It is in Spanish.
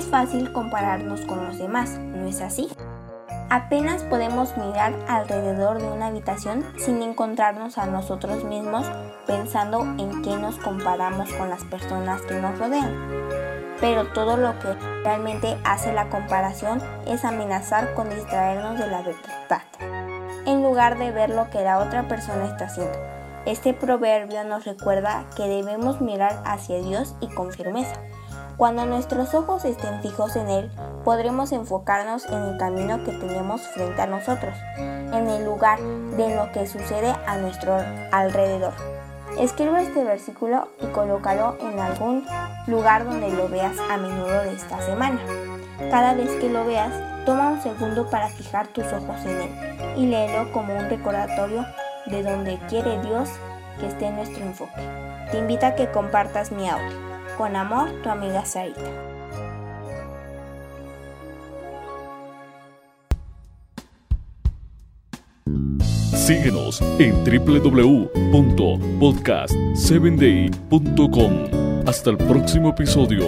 Es fácil compararnos con los demás, ¿no es así? Apenas podemos mirar alrededor de una habitación sin encontrarnos a nosotros mismos pensando en qué nos comparamos con las personas que nos rodean. Pero todo lo que realmente hace la comparación es amenazar con distraernos de la verdad, en lugar de ver lo que la otra persona está haciendo. Este proverbio nos recuerda que debemos mirar hacia Dios y con firmeza cuando nuestros ojos estén fijos en Él, podremos enfocarnos en el camino que tenemos frente a nosotros, en el lugar de lo que sucede a nuestro alrededor. Escribe este versículo y colócalo en algún lugar donde lo veas a menudo de esta semana. Cada vez que lo veas, toma un segundo para fijar tus ojos en Él y léelo como un recordatorio de donde quiere Dios que esté nuestro enfoque. Te invito a que compartas mi audio. Con amor, tu amiga Sarita. Síguenos en www.podcast7day.com. Hasta el próximo episodio.